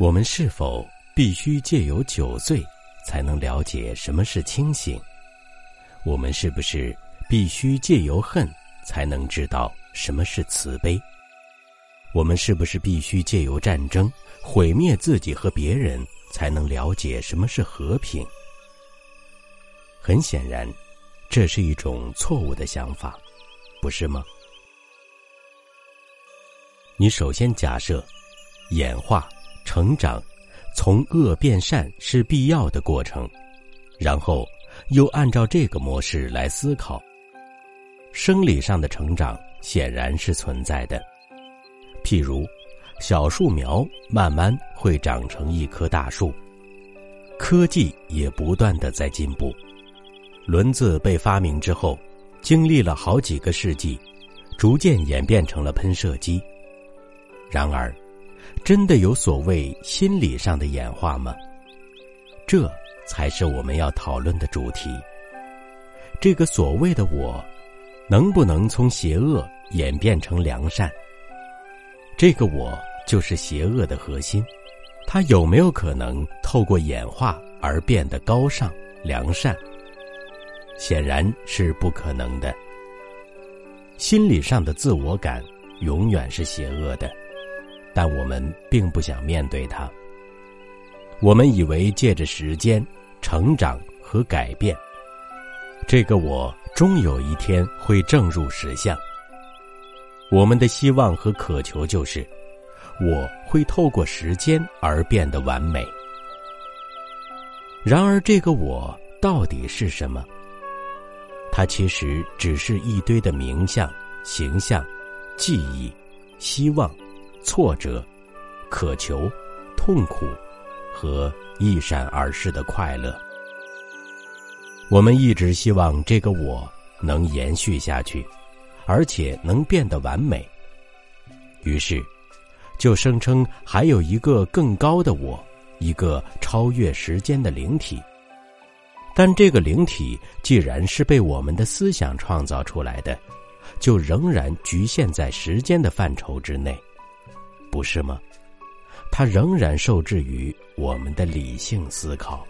我们是否必须借由酒醉才能了解什么是清醒？我们是不是必须借由恨才能知道什么是慈悲？我们是不是必须借由战争毁灭自己和别人才能了解什么是和平？很显然，这是一种错误的想法，不是吗？你首先假设演化。成长，从恶变善是必要的过程，然后又按照这个模式来思考。生理上的成长显然是存在的，譬如小树苗慢慢会长成一棵大树。科技也不断的在进步，轮子被发明之后，经历了好几个世纪，逐渐演变成了喷射机。然而。真的有所谓心理上的演化吗？这才是我们要讨论的主题。这个所谓的我，能不能从邪恶演变成良善？这个我就是邪恶的核心，它有没有可能透过演化而变得高尚良善？显然是不可能的。心理上的自我感永远是邪恶的。但我们并不想面对它。我们以为借着时间、成长和改变，这个我终有一天会正入实相。我们的希望和渴求就是，我会透过时间而变得完美。然而，这个我到底是什么？它其实只是一堆的名相、形象、记忆、希望。挫折、渴求、痛苦和一闪而逝的快乐，我们一直希望这个我能延续下去，而且能变得完美。于是，就声称还有一个更高的我，一个超越时间的灵体。但这个灵体既然是被我们的思想创造出来的，就仍然局限在时间的范畴之内。不是吗？它仍然受制于我们的理性思考。